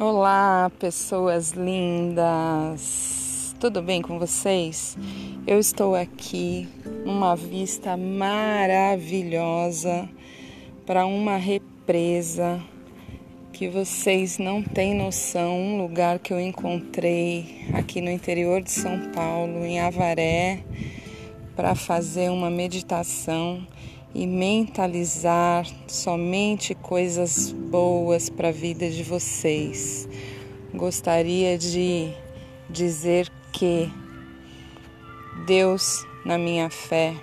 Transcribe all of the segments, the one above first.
Olá, pessoas lindas! Tudo bem com vocês? Eu estou aqui numa vista maravilhosa para uma represa que vocês não têm noção, um lugar que eu encontrei aqui no interior de São Paulo, em Avaré, para fazer uma meditação e mentalizar somente coisas boas para a vida de vocês. Gostaria de dizer que Deus, na minha fé,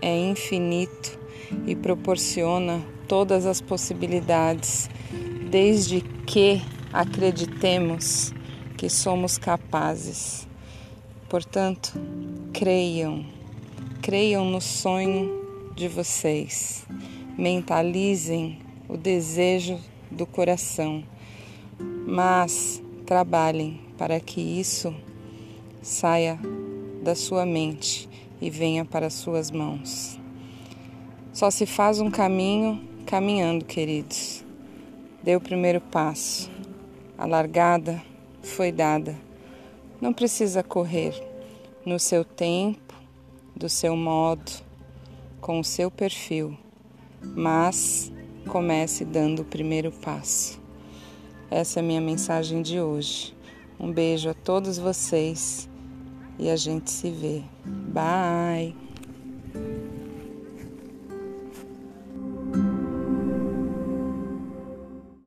é infinito e proporciona todas as possibilidades, desde que acreditemos que somos capazes. Portanto, creiam, creiam no sonho de vocês. Mentalizem o desejo do coração, mas trabalhem para que isso saia da sua mente e venha para suas mãos. Só se faz um caminho caminhando, queridos. Dê o primeiro passo. A largada foi dada. Não precisa correr no seu tempo, do seu modo com o seu perfil, mas comece dando o primeiro passo. Essa é a minha mensagem de hoje. Um beijo a todos vocês e a gente se vê. Bye!